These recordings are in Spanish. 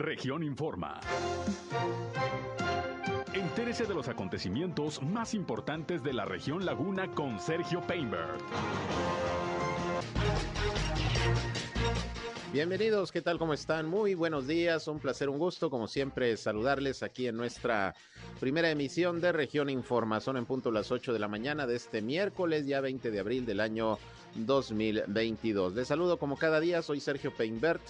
Región Informa. Entérese de los acontecimientos más importantes de la región Laguna con Sergio Painberg. Bienvenidos, ¿qué tal? ¿Cómo están? Muy buenos días, un placer, un gusto, como siempre, saludarles aquí en nuestra primera emisión de Región Información en punto las 8 de la mañana de este miércoles, ya 20 de abril del año 2022. Les saludo como cada día, soy Sergio Peinbert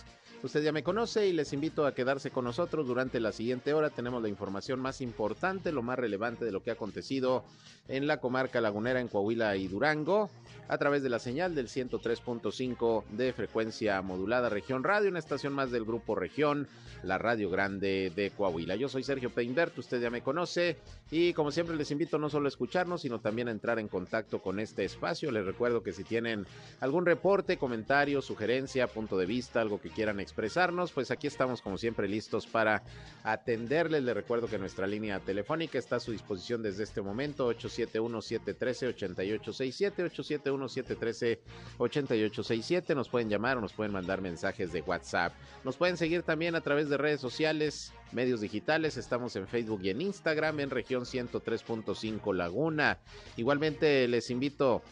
Usted ya me conoce y les invito a quedarse con nosotros durante la siguiente hora. Tenemos la información más importante, lo más relevante de lo que ha acontecido en la comarca lagunera en Coahuila y Durango a través de la señal del 103.5 de frecuencia modulada Región Radio, una estación más del grupo Región, la Radio Grande de Coahuila. Yo soy Sergio Peinbert, usted ya me conoce y como siempre les invito no solo a escucharnos, sino también a entrar en contacto con este espacio. Les recuerdo que si tienen algún reporte, comentario, sugerencia, punto de vista, algo que quieran expresarnos, pues aquí estamos como siempre listos para atenderles. Les recuerdo que nuestra línea telefónica está a su disposición desde este momento, 871-713-8867, 871-713-8867. Nos pueden llamar o nos pueden mandar mensajes de WhatsApp. Nos pueden seguir también a través de redes sociales, medios digitales. Estamos en Facebook y en Instagram en región 103.5 Laguna. Igualmente les invito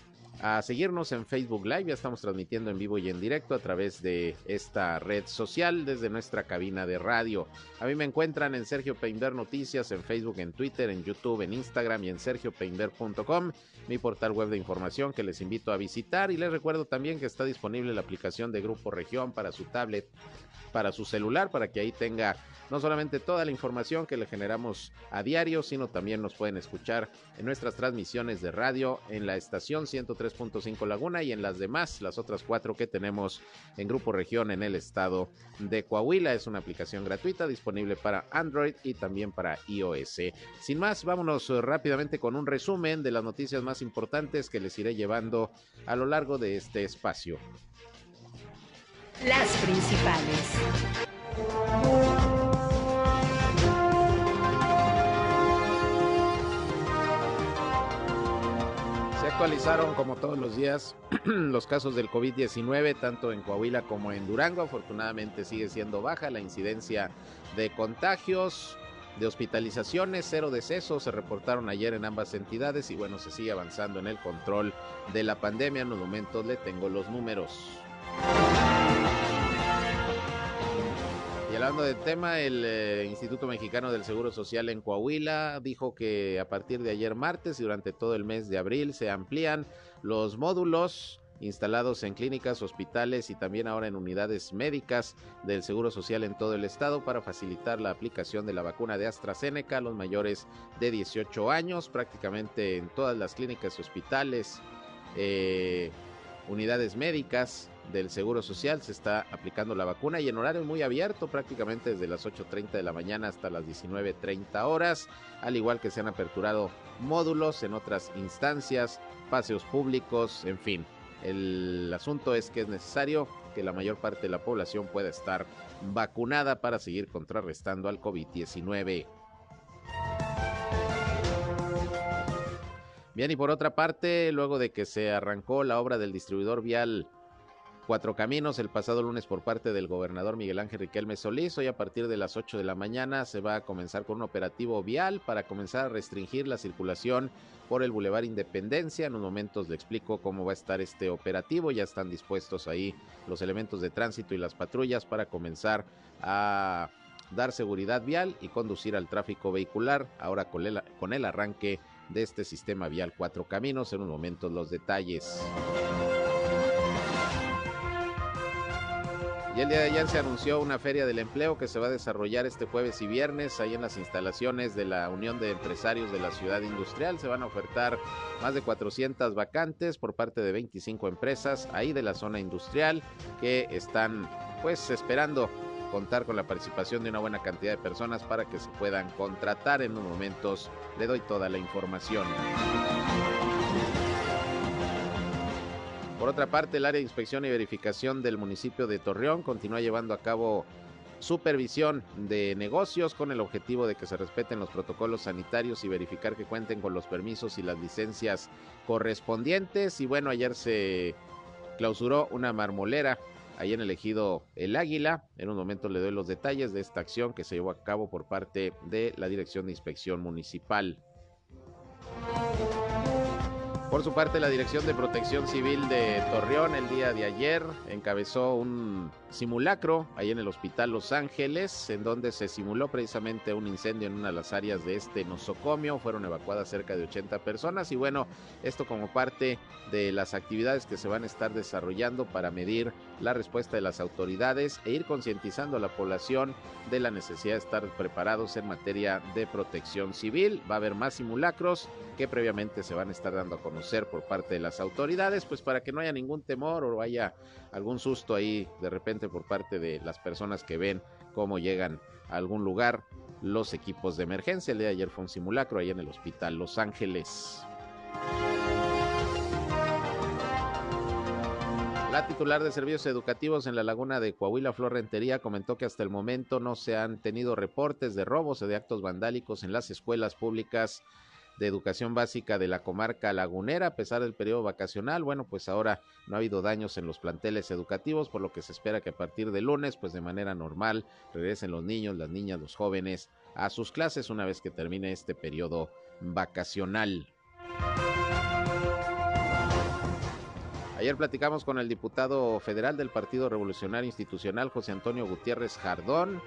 a seguirnos en Facebook Live. Ya estamos transmitiendo en vivo y en directo a través de esta red social desde nuestra cabina de radio. A mí me encuentran en Sergio Peinber Noticias, en Facebook, en Twitter, en YouTube, en Instagram y en sergiopeinber.com, mi portal web de información que les invito a visitar. Y les recuerdo también que está disponible la aplicación de Grupo Región para su tablet, para su celular, para que ahí tenga no solamente toda la información que le generamos a diario, sino también nos pueden escuchar en nuestras transmisiones de radio en la estación 103.5 Laguna y en las demás, las otras cuatro que tenemos en Grupo Región en el estado de Coahuila. Es una aplicación gratuita disponible para Android y también para iOS. Sin más, vámonos rápidamente con un resumen de las noticias más importantes que les iré llevando a lo largo de este espacio. Las principales. Actualizaron como todos los días los casos del COVID-19 tanto en Coahuila como en Durango. Afortunadamente sigue siendo baja la incidencia de contagios, de hospitalizaciones, cero decesos se reportaron ayer en ambas entidades y bueno, se sigue avanzando en el control de la pandemia. En los momentos le tengo los números. Hablando del tema, el eh, Instituto Mexicano del Seguro Social en Coahuila dijo que a partir de ayer martes y durante todo el mes de abril se amplían los módulos instalados en clínicas, hospitales y también ahora en unidades médicas del Seguro Social en todo el estado para facilitar la aplicación de la vacuna de AstraZeneca a los mayores de 18 años, prácticamente en todas las clínicas, hospitales, eh, unidades médicas del Seguro Social se está aplicando la vacuna y en horario muy abierto, prácticamente desde las 8.30 de la mañana hasta las 19.30 horas, al igual que se han aperturado módulos en otras instancias, paseos públicos, en fin. El asunto es que es necesario que la mayor parte de la población pueda estar vacunada para seguir contrarrestando al COVID-19. Bien, y por otra parte, luego de que se arrancó la obra del distribuidor vial Cuatro Caminos el pasado lunes por parte del gobernador Miguel Ángel Riquelme Solís. Hoy a partir de las 8 de la mañana se va a comenzar con un operativo vial para comenzar a restringir la circulación por el Boulevard Independencia. En unos momentos le explico cómo va a estar este operativo. Ya están dispuestos ahí los elementos de tránsito y las patrullas para comenzar a dar seguridad vial y conducir al tráfico vehicular. Ahora con el, con el arranque de este sistema vial Cuatro Caminos. En unos momentos los detalles. Y el día de ayer se anunció una feria del empleo que se va a desarrollar este jueves y viernes ahí en las instalaciones de la Unión de Empresarios de la Ciudad Industrial. Se van a ofertar más de 400 vacantes por parte de 25 empresas ahí de la zona industrial que están pues esperando contar con la participación de una buena cantidad de personas para que se puedan contratar. En unos momentos le doy toda la información. Por otra parte, el área de inspección y verificación del municipio de Torreón continúa llevando a cabo supervisión de negocios con el objetivo de que se respeten los protocolos sanitarios y verificar que cuenten con los permisos y las licencias correspondientes. Y bueno, ayer se clausuró una marmolera ahí en el ejido El Águila. En un momento le doy los detalles de esta acción que se llevó a cabo por parte de la Dirección de Inspección Municipal. Por su parte, la Dirección de Protección Civil de Torreón el día de ayer encabezó un simulacro ahí en el Hospital Los Ángeles, en donde se simuló precisamente un incendio en una de las áreas de este nosocomio. Fueron evacuadas cerca de 80 personas y bueno, esto como parte de las actividades que se van a estar desarrollando para medir la respuesta de las autoridades e ir concientizando a la población de la necesidad de estar preparados en materia de protección civil. Va a haber más simulacros que previamente se van a estar dando a conocer por parte de las autoridades, pues para que no haya ningún temor o haya algún susto ahí de repente por parte de las personas que ven cómo llegan a algún lugar los equipos de emergencia. El de ayer fue un simulacro ahí en el hospital Los Ángeles. La titular de servicios educativos en la laguna de Coahuila, Flor Rentería, comentó que hasta el momento no se han tenido reportes de robos o de actos vandálicos en las escuelas públicas de educación básica de la comarca lagunera a pesar del periodo vacacional. Bueno, pues ahora no ha habido daños en los planteles educativos, por lo que se espera que a partir de lunes, pues de manera normal, regresen los niños, las niñas, los jóvenes a sus clases una vez que termine este periodo vacacional. Ayer platicamos con el diputado federal del Partido Revolucionario Institucional, José Antonio Gutiérrez Jardón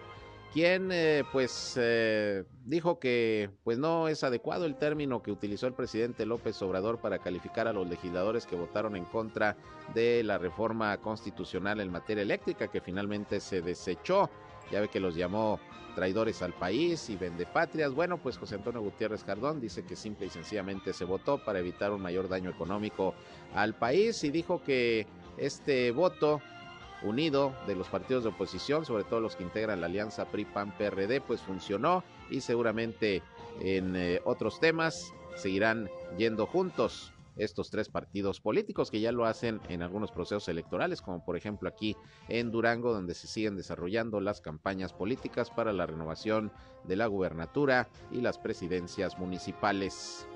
quien eh, pues eh, dijo que pues no es adecuado el término que utilizó el presidente López Obrador para calificar a los legisladores que votaron en contra de la reforma constitucional en materia eléctrica que finalmente se desechó. Ya ve que los llamó traidores al país y vendepatrias. Bueno, pues José Antonio Gutiérrez Cardón dice que simple y sencillamente se votó para evitar un mayor daño económico al país y dijo que este voto unido de los partidos de oposición, sobre todo los que integran la alianza PRI-PAN-PRD, pues funcionó y seguramente en eh, otros temas seguirán yendo juntos estos tres partidos políticos que ya lo hacen en algunos procesos electorales, como por ejemplo aquí en Durango, donde se siguen desarrollando las campañas políticas para la renovación de la gubernatura y las presidencias municipales.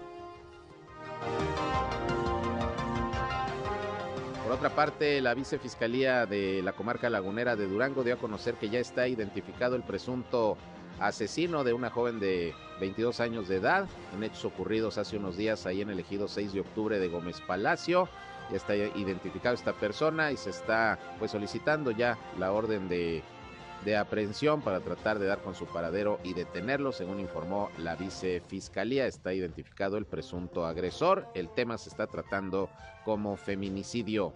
Por otra parte, la vicefiscalía de la comarca lagunera de Durango dio a conocer que ya está identificado el presunto asesino de una joven de 22 años de edad en hechos ocurridos hace unos días ahí en el ejido 6 de octubre de Gómez Palacio. Ya está identificado esta persona y se está pues solicitando ya la orden de, de aprehensión para tratar de dar con su paradero y detenerlo, según informó la vicefiscalía. Está identificado el presunto agresor. El tema se está tratando como feminicidio.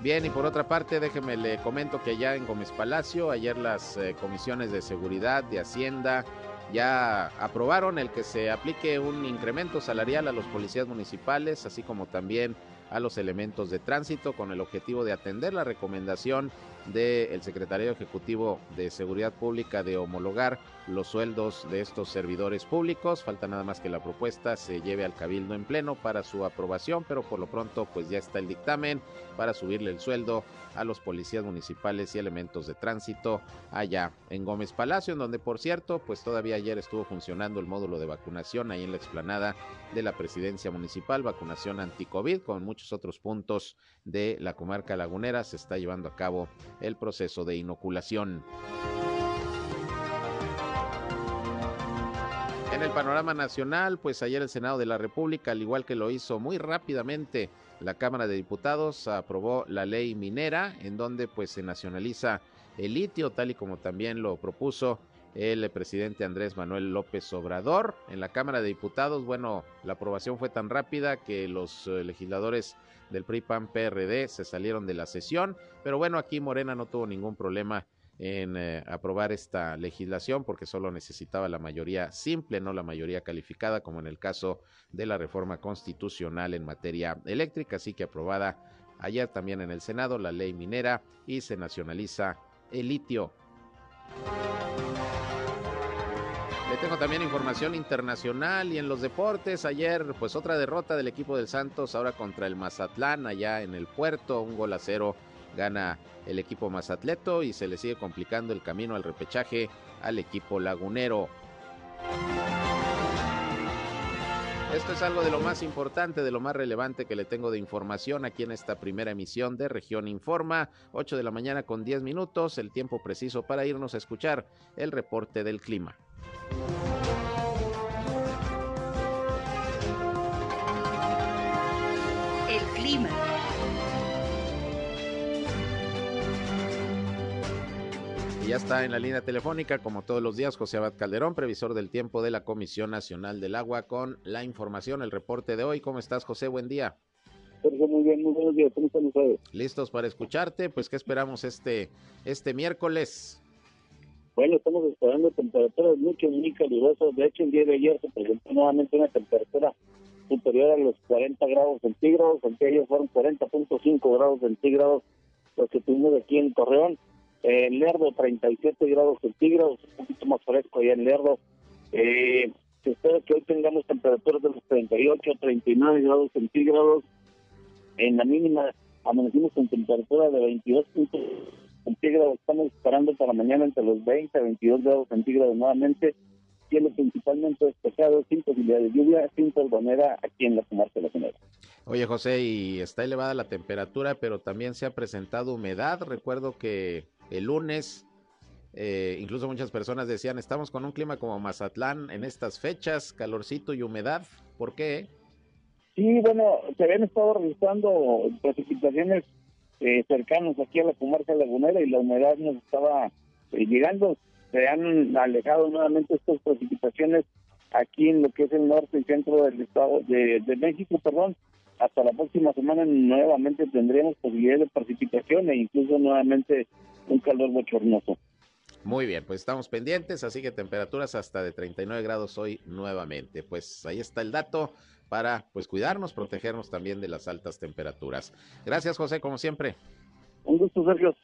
Bien, y por otra parte, déjeme le comento que ya en Gómez Palacio, ayer las eh, comisiones de seguridad, de Hacienda, ya aprobaron el que se aplique un incremento salarial a los policías municipales, así como también a los elementos de tránsito, con el objetivo de atender la recomendación del secretario ejecutivo de Seguridad Pública de homologar los sueldos de estos servidores públicos. Falta nada más que la propuesta se lleve al cabildo en pleno para su aprobación, pero por lo pronto pues ya está el dictamen para subirle el sueldo a los policías municipales y elementos de tránsito allá en Gómez Palacio, en donde por cierto pues todavía ayer estuvo funcionando el módulo de vacunación ahí en la explanada de la presidencia municipal, vacunación anti-COVID con muchos otros puntos de la comarca lagunera se está llevando a cabo el proceso de inoculación. En el panorama nacional, pues ayer el Senado de la República, al igual que lo hizo muy rápidamente la Cámara de Diputados, aprobó la ley minera, en donde pues se nacionaliza el litio, tal y como también lo propuso el presidente Andrés Manuel López Obrador. En la Cámara de Diputados, bueno, la aprobación fue tan rápida que los eh, legisladores del PRI PAN PRD se salieron de la sesión, pero bueno, aquí Morena no tuvo ningún problema en eh, aprobar esta legislación porque solo necesitaba la mayoría simple, no la mayoría calificada, como en el caso de la reforma constitucional en materia eléctrica, así que aprobada ayer también en el Senado la ley minera y se nacionaliza el litio. Le tengo también información internacional y en los deportes. Ayer, pues otra derrota del equipo del Santos, ahora contra el Mazatlán, allá en el puerto, un gol a cero gana el equipo Mazatleto y se le sigue complicando el camino al repechaje al equipo lagunero. Esto es algo de lo más importante, de lo más relevante que le tengo de información aquí en esta primera emisión de Región Informa, 8 de la mañana con 10 minutos, el tiempo preciso para irnos a escuchar el reporte del clima. Ya está en la línea telefónica, como todos los días, José Abad Calderón, previsor del tiempo de la Comisión Nacional del Agua, con la información, el reporte de hoy. ¿Cómo estás, José? Buen día. muy bien, muy buenos días. ¿Cómo están ustedes? Listos para escucharte. Pues, ¿qué esperamos este, este miércoles? Bueno, estamos esperando temperaturas mucho, muy calurosas. De hecho, el día de ayer se presentó nuevamente una temperatura superior a los 40 grados centígrados. Aunque ayer fueron 40.5 grados centígrados los que tuvimos aquí en Torreón en Lerdo 37 grados centígrados, un poquito más fresco allá en Lerdo. Eh, se espera que hoy tengamos temperaturas de los 38, 39 grados centígrados. En la mínima amanecimos con temperatura de 22 centígrados. Estamos esperando para mañana entre los 20 a 22 grados centígrados nuevamente. Cielo principalmente despejado, sin posibilidad de lluvia, sin torbanera aquí en la comarca de la General. Oye José, y está elevada la temperatura, pero también se ha presentado humedad. Recuerdo que el lunes. Eh, incluso muchas personas decían, estamos con un clima como Mazatlán en estas fechas, calorcito y humedad. ¿Por qué? Sí, bueno, se habían estado registrando precipitaciones eh, cercanas aquí a la comarca lagunera y la humedad nos estaba eh, llegando. Se han alejado nuevamente estas precipitaciones aquí en lo que es el norte y centro del estado de, de México, perdón. Hasta la próxima semana nuevamente tendremos posibilidades de precipitación e incluso nuevamente un calor bochornoso. Muy bien, pues estamos pendientes, así que temperaturas hasta de 39 grados hoy nuevamente. Pues ahí está el dato para pues cuidarnos, protegernos también de las altas temperaturas. Gracias, José, como siempre. Un gusto, Sergio.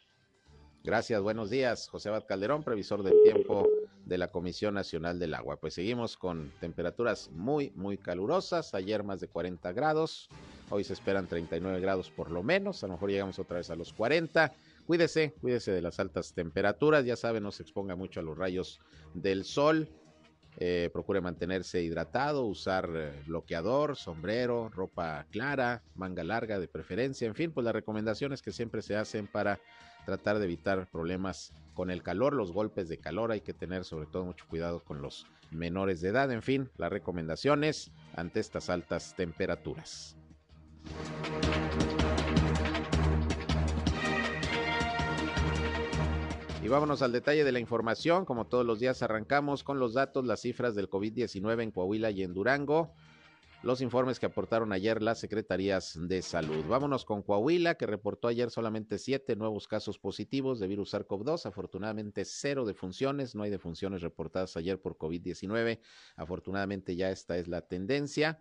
Gracias, buenos días. José Abad Calderón, previsor del tiempo de la Comisión Nacional del Agua. Pues seguimos con temperaturas muy, muy calurosas. Ayer más de 40 grados. Hoy se esperan 39 grados por lo menos. A lo mejor llegamos otra vez a los 40. Cuídese, cuídese de las altas temperaturas, ya sabe, no se exponga mucho a los rayos del sol. Eh, procure mantenerse hidratado, usar eh, bloqueador, sombrero, ropa clara, manga larga de preferencia, en fin, pues las recomendaciones que siempre se hacen para tratar de evitar problemas con el calor, los golpes de calor, hay que tener sobre todo mucho cuidado con los menores de edad, en fin, las recomendaciones ante estas altas temperaturas. Vámonos al detalle de la información. Como todos los días arrancamos con los datos, las cifras del COVID-19 en Coahuila y en Durango. Los informes que aportaron ayer las secretarías de salud. Vámonos con Coahuila, que reportó ayer solamente siete nuevos casos positivos de virus SARS-CoV-2. Afortunadamente, cero defunciones. No hay defunciones reportadas ayer por COVID-19. Afortunadamente, ya esta es la tendencia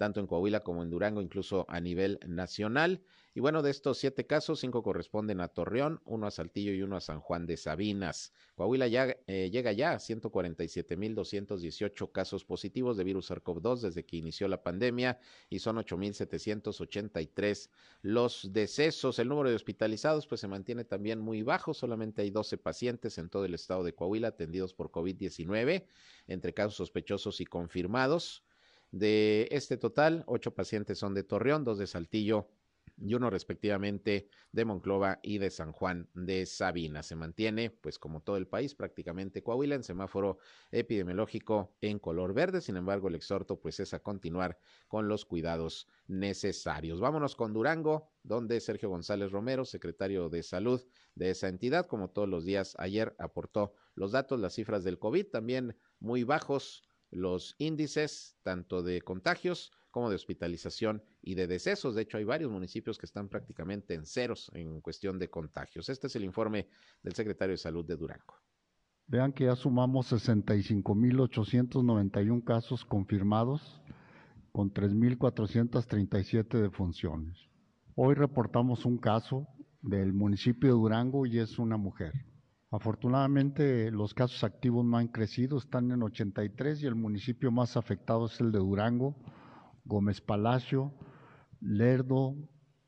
tanto en Coahuila como en Durango, incluso a nivel nacional. Y bueno, de estos siete casos, cinco corresponden a Torreón, uno a Saltillo y uno a San Juan de Sabinas. Coahuila ya eh, llega ya a 147.218 casos positivos de virus SARS-CoV-2 desde que inició la pandemia y son 8.783 los decesos. El número de hospitalizados pues se mantiene también muy bajo, solamente hay 12 pacientes en todo el estado de Coahuila atendidos por COVID-19 entre casos sospechosos y confirmados. De este total, ocho pacientes son de Torreón, dos de Saltillo y uno respectivamente de Monclova y de San Juan de Sabina. Se mantiene, pues como todo el país, prácticamente Coahuila en semáforo epidemiológico en color verde. Sin embargo, el exhorto pues es a continuar con los cuidados necesarios. Vámonos con Durango, donde Sergio González Romero, secretario de Salud de esa entidad, como todos los días ayer aportó los datos, las cifras del COVID, también muy bajos los índices tanto de contagios como de hospitalización y de decesos. De hecho, hay varios municipios que están prácticamente en ceros en cuestión de contagios. Este es el informe del secretario de Salud de Durango. Vean que ya sumamos 65.891 casos confirmados con 3.437 defunciones. Hoy reportamos un caso del municipio de Durango y es una mujer. Afortunadamente los casos activos no han crecido, están en 83 y el municipio más afectado es el de Durango, Gómez Palacio, Lerdo,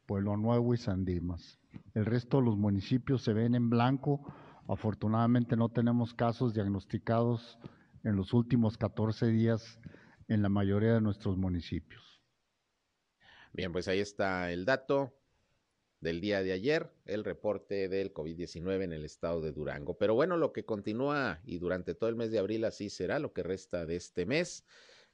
Pueblo Nuevo y San Dimas. El resto de los municipios se ven en blanco. Afortunadamente no tenemos casos diagnosticados en los últimos 14 días en la mayoría de nuestros municipios. Bien, pues ahí está el dato del día de ayer, el reporte del COVID-19 en el estado de Durango. Pero bueno, lo que continúa y durante todo el mes de abril así será lo que resta de este mes,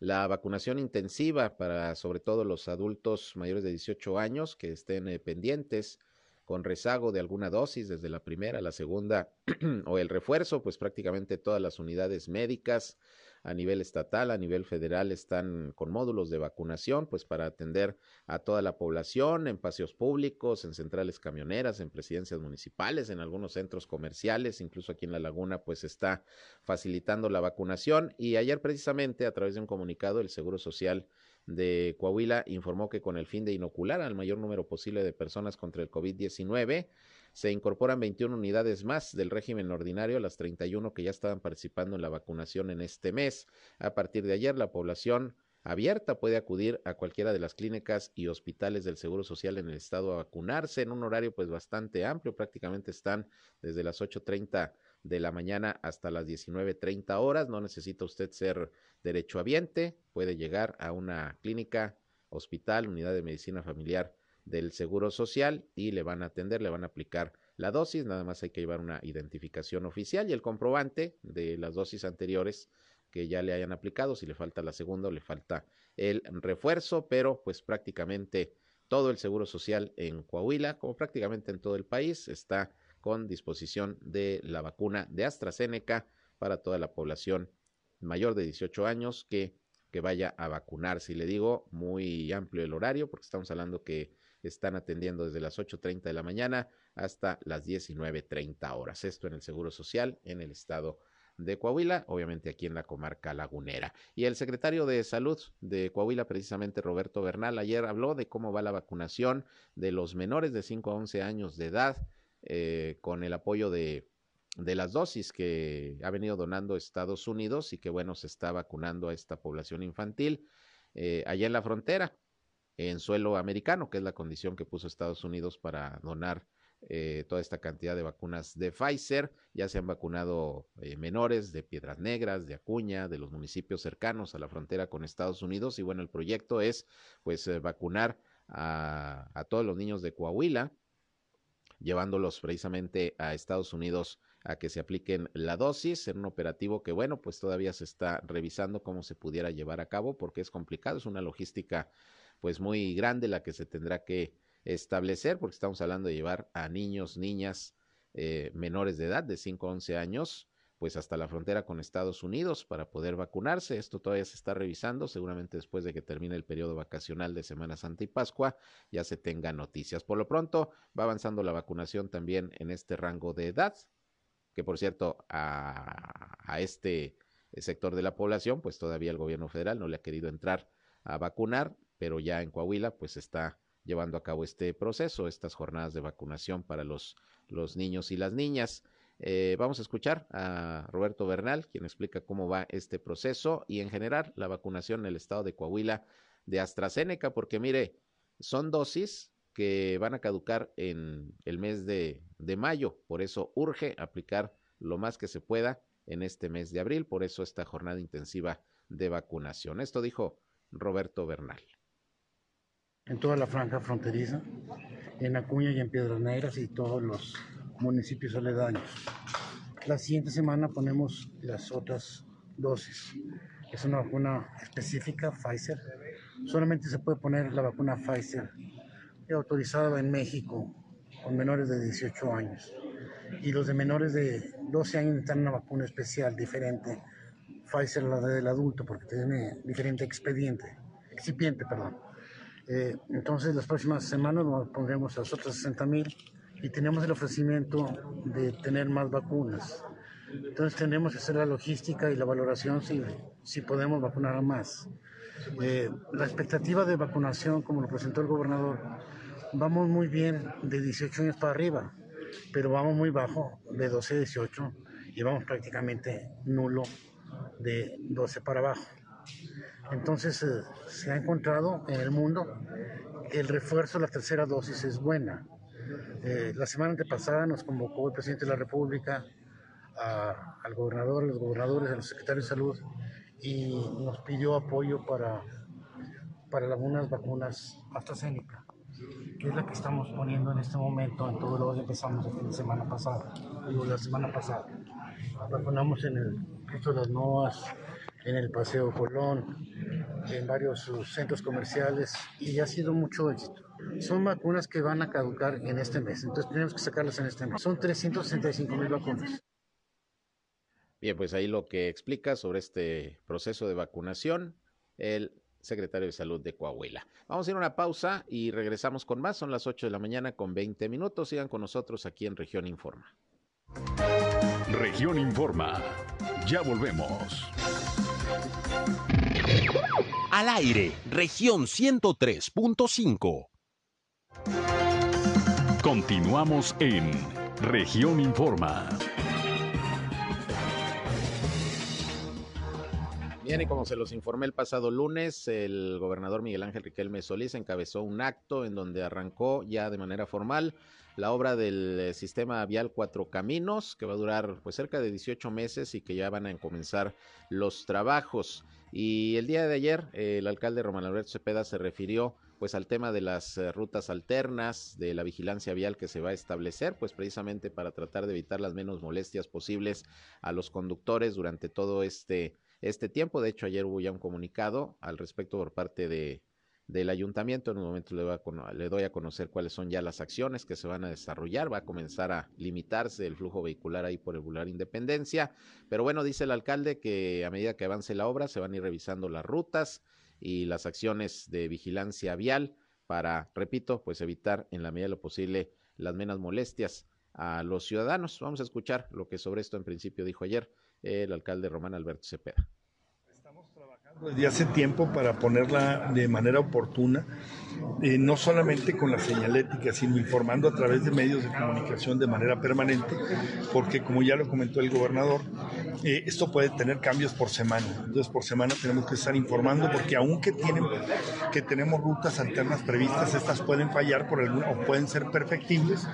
la vacunación intensiva para sobre todo los adultos mayores de 18 años que estén eh, pendientes con rezago de alguna dosis desde la primera, la segunda o el refuerzo, pues prácticamente todas las unidades médicas a nivel estatal, a nivel federal están con módulos de vacunación, pues para atender a toda la población en paseos públicos, en centrales camioneras, en presidencias municipales, en algunos centros comerciales, incluso aquí en La Laguna, pues está facilitando la vacunación. Y ayer precisamente, a través de un comunicado, el Seguro Social de Coahuila informó que con el fin de inocular al mayor número posible de personas contra el COVID-19, se incorporan 21 unidades más del régimen ordinario las 31 que ya estaban participando en la vacunación en este mes. A partir de ayer, la población abierta puede acudir a cualquiera de las clínicas y hospitales del Seguro Social en el estado a vacunarse en un horario pues bastante amplio, prácticamente están desde las 8.30 de la mañana hasta las 19.30 horas, no necesita usted ser derechohabiente, puede llegar a una clínica, hospital, unidad de medicina familiar del Seguro Social y le van a atender, le van a aplicar la dosis, nada más hay que llevar una identificación oficial y el comprobante de las dosis anteriores que ya le hayan aplicado, si le falta la segunda o le falta el refuerzo, pero pues prácticamente todo el Seguro Social en Coahuila, como prácticamente en todo el país, está con disposición de la vacuna de AstraZeneca para toda la población mayor de 18 años que, que vaya a vacunarse. Y le digo, muy amplio el horario, porque estamos hablando que están atendiendo desde las 8.30 de la mañana hasta las 19.30 horas. Esto en el Seguro Social en el estado de Coahuila, obviamente aquí en la comarca lagunera. Y el secretario de Salud de Coahuila, precisamente Roberto Bernal, ayer habló de cómo va la vacunación de los menores de 5 a 11 años de edad eh, con el apoyo de, de las dosis que ha venido donando Estados Unidos y que, bueno, se está vacunando a esta población infantil eh, allá en la frontera en suelo americano, que es la condición que puso Estados Unidos para donar eh, toda esta cantidad de vacunas de Pfizer. Ya se han vacunado eh, menores de Piedras Negras, de Acuña, de los municipios cercanos a la frontera con Estados Unidos. Y bueno, el proyecto es pues eh, vacunar a, a todos los niños de Coahuila, llevándolos precisamente a Estados Unidos a que se apliquen la dosis en un operativo que bueno, pues todavía se está revisando cómo se pudiera llevar a cabo porque es complicado, es una logística pues muy grande la que se tendrá que establecer, porque estamos hablando de llevar a niños, niñas eh, menores de edad, de 5 a 11 años, pues hasta la frontera con Estados Unidos para poder vacunarse. Esto todavía se está revisando, seguramente después de que termine el periodo vacacional de Semana Santa y Pascua ya se tenga noticias. Por lo pronto va avanzando la vacunación también en este rango de edad, que por cierto a, a este sector de la población, pues todavía el gobierno federal no le ha querido entrar a vacunar pero ya en Coahuila pues está llevando a cabo este proceso, estas jornadas de vacunación para los, los niños y las niñas. Eh, vamos a escuchar a Roberto Bernal, quien explica cómo va este proceso y en general la vacunación en el estado de Coahuila de AstraZeneca, porque mire, son dosis que van a caducar en el mes de, de mayo, por eso urge aplicar lo más que se pueda en este mes de abril, por eso esta jornada intensiva de vacunación. Esto dijo Roberto Bernal en toda la franja fronteriza, en Acuña y en Piedras Negras y todos los municipios aledaños. La siguiente semana ponemos las otras dosis. Es una vacuna específica, Pfizer. Solamente se puede poner la vacuna Pfizer autorizada en México con menores de 18 años. Y los de menores de 12 años necesitan una vacuna especial, diferente. Pfizer la del adulto porque tiene diferente expediente, excipiente, perdón. Eh, entonces, las próximas semanas nos pondremos a los otros 60 mil y tenemos el ofrecimiento de tener más vacunas. Entonces, tenemos que hacer la logística y la valoración si, si podemos vacunar a más. Eh, la expectativa de vacunación, como lo presentó el gobernador, vamos muy bien de 18 años para arriba, pero vamos muy bajo de 12 a 18 y vamos prácticamente nulo de 12 para abajo. Entonces eh, se ha encontrado en el mundo que el refuerzo la tercera dosis es buena. Eh, la semana antepasada nos convocó el presidente de la República al gobernador, a los gobernadores, a los secretarios de salud y nos pidió apoyo para, para algunas vacunas AstraZeneca, que es la que estamos poniendo en este momento en todo lo que empezamos el semana pasada, la semana pasada. Vacunamos en el Cristo de las Noas, en el Paseo Colón, en varios centros comerciales y ha sido mucho éxito. Son vacunas que van a caducar en este mes, entonces tenemos que sacarlas en este mes. Son 365 mil vacunas. Bien, pues ahí lo que explica sobre este proceso de vacunación el secretario de Salud de Coahuila. Vamos a ir a una pausa y regresamos con más. Son las 8 de la mañana con 20 minutos. Sigan con nosotros aquí en Región Informa. Región Informa. Ya volvemos. Al aire, región 103.5. Continuamos en región Informa. Bien, y como se los informé el pasado lunes, el gobernador Miguel Ángel Riquelme Solís encabezó un acto en donde arrancó ya de manera formal la obra del eh, sistema vial Cuatro Caminos, que va a durar pues cerca de 18 meses y que ya van a comenzar los trabajos. Y el día de ayer, el alcalde Román Alberto Cepeda se refirió pues al tema de las eh, rutas alternas, de la vigilancia vial que se va a establecer, pues precisamente para tratar de evitar las menos molestias posibles a los conductores durante todo este, este tiempo. De hecho, ayer hubo ya un comunicado al respecto por parte de, del ayuntamiento. En un momento le, a, le, doy a conocer cuáles son ya las acciones que se van a desarrollar. Va a comenzar a limitarse el flujo vehicular ahí por el Boulevard Independencia. Pero bueno, dice el alcalde que a medida que avance la obra se van a ir revisando las rutas y las acciones de vigilancia vial para, repito, pues evitar en la medida de lo posible las menos molestias a los ciudadanos. Vamos a escuchar lo que sobre esto en principio dijo ayer el alcalde Román Alberto Cepeda desde hace tiempo para ponerla de manera oportuna, eh, no solamente con la señalética, sino informando a través de medios de comunicación de manera permanente, porque como ya lo comentó el gobernador, eh, esto puede tener cambios por semana. Entonces por semana tenemos que estar informando porque aunque tienen, que tenemos rutas alternas previstas, estas pueden fallar por alguna o pueden ser perfectibles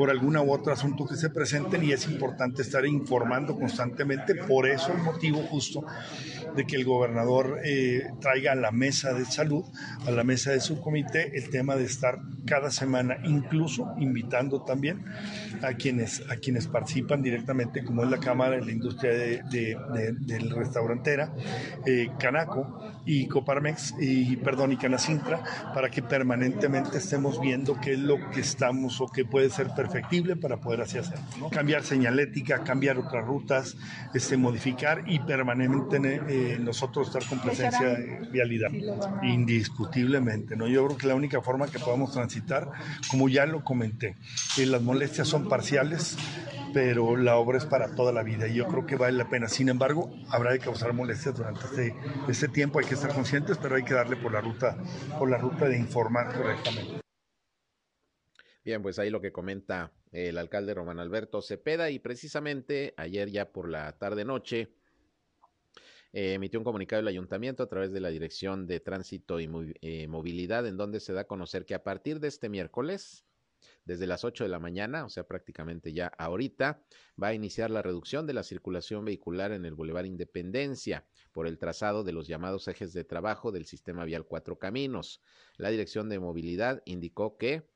por alguna u otro asunto que se presenten y es importante estar informando constantemente. Por eso el motivo justo de que el gobernador eh, traiga a la mesa de salud, a la mesa de su comité, el tema de estar cada semana, incluso invitando también a quienes, a quienes participan directamente, como es la Cámara de la Industria de, del Restaurantera, eh, Canaco y Coparmex, y perdón, y Canacintra, para que permanentemente estemos viendo qué es lo que estamos o qué puede ser perfectible para poder así hacerlo. Cambiar señalética, cambiar otras rutas, este, modificar y permanentemente eh, nosotros estar con presencia de vialidad. Indiscutiblemente, ¿no? Yo creo que la única forma que podamos transitar, como ya lo comenté, que las molestias son parciales, pero la obra es para toda la vida y yo creo que vale la pena. Sin embargo, habrá de causar molestias durante este, este tiempo, hay que estar conscientes, pero hay que darle por la ruta, por la ruta de informar correctamente. Bien, pues ahí lo que comenta el alcalde Román Alberto Cepeda y precisamente ayer ya por la tarde noche eh, emitió un comunicado el ayuntamiento a través de la Dirección de Tránsito y eh, Movilidad, en donde se da a conocer que a partir de este miércoles, desde las 8 de la mañana, o sea, prácticamente ya ahorita, va a iniciar la reducción de la circulación vehicular en el Boulevard Independencia por el trazado de los llamados ejes de trabajo del sistema vial Cuatro Caminos. La Dirección de Movilidad indicó que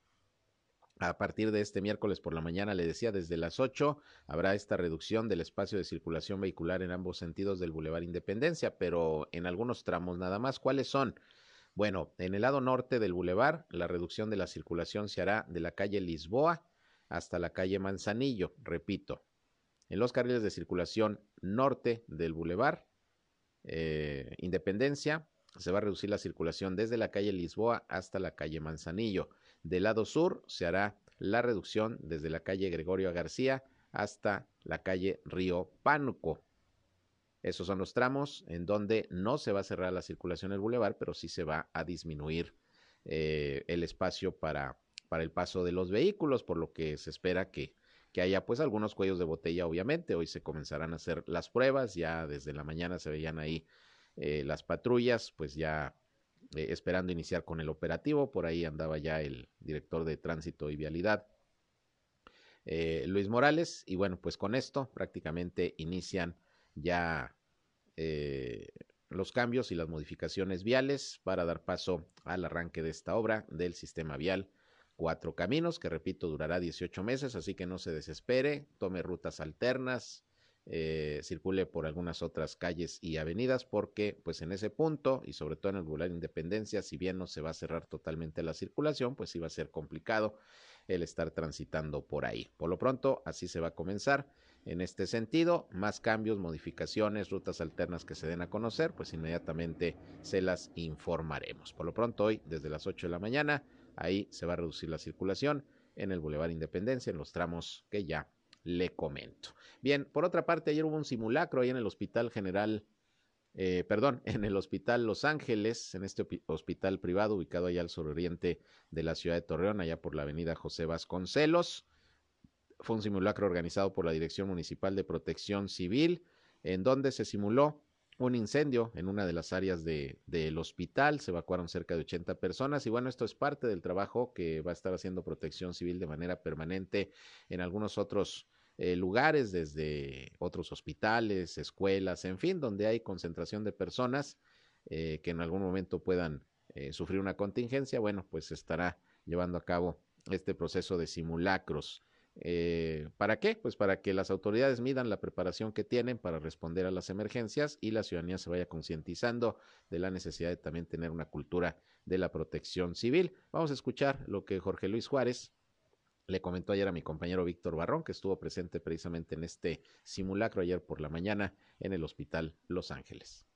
a partir de este miércoles por la mañana, le decía, desde las 8 habrá esta reducción del espacio de circulación vehicular en ambos sentidos del Boulevard Independencia, pero en algunos tramos nada más. ¿Cuáles son? Bueno, en el lado norte del Boulevard, la reducción de la circulación se hará de la calle Lisboa hasta la calle Manzanillo, repito. En los carriles de circulación norte del Boulevard eh, Independencia, se va a reducir la circulación desde la calle Lisboa hasta la calle Manzanillo. Del lado sur se hará la reducción desde la calle Gregorio García hasta la calle Río Pánuco. Esos son los tramos en donde no se va a cerrar la circulación del bulevar, pero sí se va a disminuir eh, el espacio para, para el paso de los vehículos, por lo que se espera que, que haya pues algunos cuellos de botella, obviamente. Hoy se comenzarán a hacer las pruebas, ya desde la mañana se veían ahí eh, las patrullas, pues ya eh, esperando iniciar con el operativo. Por ahí andaba ya el director de tránsito y vialidad, eh, Luis Morales. Y bueno, pues con esto prácticamente inician ya eh, los cambios y las modificaciones viales para dar paso al arranque de esta obra del sistema vial Cuatro Caminos, que repito, durará 18 meses, así que no se desespere, tome rutas alternas, eh, circule por algunas otras calles y avenidas, porque pues en ese punto, y sobre todo en el Boulevard Independencia, si bien no se va a cerrar totalmente la circulación, pues sí va a ser complicado el estar transitando por ahí. Por lo pronto, así se va a comenzar. En este sentido, más cambios, modificaciones, rutas alternas que se den a conocer, pues inmediatamente se las informaremos. Por lo pronto, hoy, desde las 8 de la mañana, ahí se va a reducir la circulación en el Boulevard Independencia, en los tramos que ya le comento. Bien, por otra parte, ayer hubo un simulacro ahí en el Hospital General, eh, perdón, en el Hospital Los Ángeles, en este hospital privado ubicado allá al suroriente de la ciudad de Torreón, allá por la avenida José Vasconcelos. Fue un simulacro organizado por la Dirección Municipal de Protección Civil, en donde se simuló un incendio en una de las áreas de, del hospital, se evacuaron cerca de 80 personas y bueno, esto es parte del trabajo que va a estar haciendo Protección Civil de manera permanente en algunos otros eh, lugares, desde otros hospitales, escuelas, en fin, donde hay concentración de personas eh, que en algún momento puedan eh, sufrir una contingencia, bueno, pues estará llevando a cabo este proceso de simulacros. Eh, ¿Para qué? Pues para que las autoridades midan la preparación que tienen para responder a las emergencias y la ciudadanía se vaya concientizando de la necesidad de también tener una cultura de la protección civil. Vamos a escuchar lo que Jorge Luis Juárez le comentó ayer a mi compañero Víctor Barrón, que estuvo presente precisamente en este simulacro ayer por la mañana en el Hospital Los Ángeles.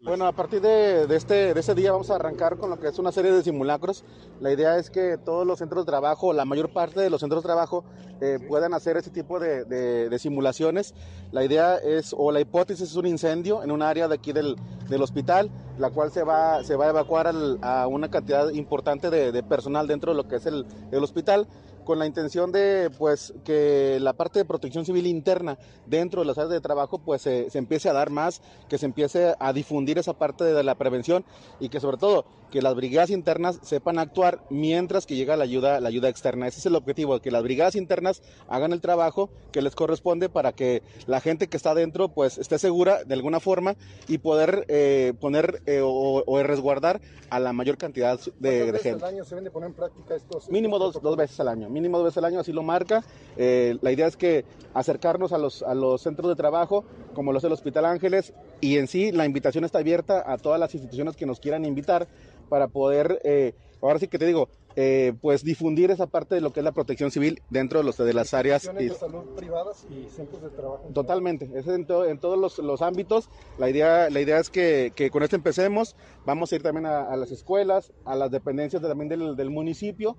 Bueno, a partir de, este, de ese día vamos a arrancar con lo que es una serie de simulacros. La idea es que todos los centros de trabajo, la mayor parte de los centros de trabajo, eh, puedan hacer ese tipo de, simulaciones. La idea es, o la hipótesis es un incendio en un área de aquí del, hospital, la cual se va, se va a evacuar a una cantidad importante de, personal dentro de lo que es el, el hospital con la intención de pues que la parte de protección civil interna dentro de las áreas de trabajo pues se, empiece a dar más, que se empiece a difundir esa parte de la prevención y que sobre todo que las brigadas internas sepan actuar mientras que llega la ayuda, la ayuda externa. Ese es el objetivo, que las brigadas internas hagan el trabajo que les corresponde para que la gente que está dentro pues esté segura de alguna forma y poder eh, poner eh, o, resguardar a la mayor cantidad de, de gente. al año se poner en práctica estos? Mínimo dos, dos veces al año mínimo dos veces al año, así lo marca. Eh, la idea es que acercarnos a los, a los centros de trabajo, como los del Hospital Ángeles, y en sí la invitación está abierta a todas las instituciones que nos quieran invitar para poder, eh, ahora sí que te digo, eh, pues difundir esa parte de lo que es la protección civil dentro de, los, de las áreas de salud privadas y centros de trabajo. Totalmente, es en, en todos los, los, ámbitos. La idea, la idea es que, que, con esto empecemos. Vamos a ir también a, las escuelas, a las dependencias también del, del municipio.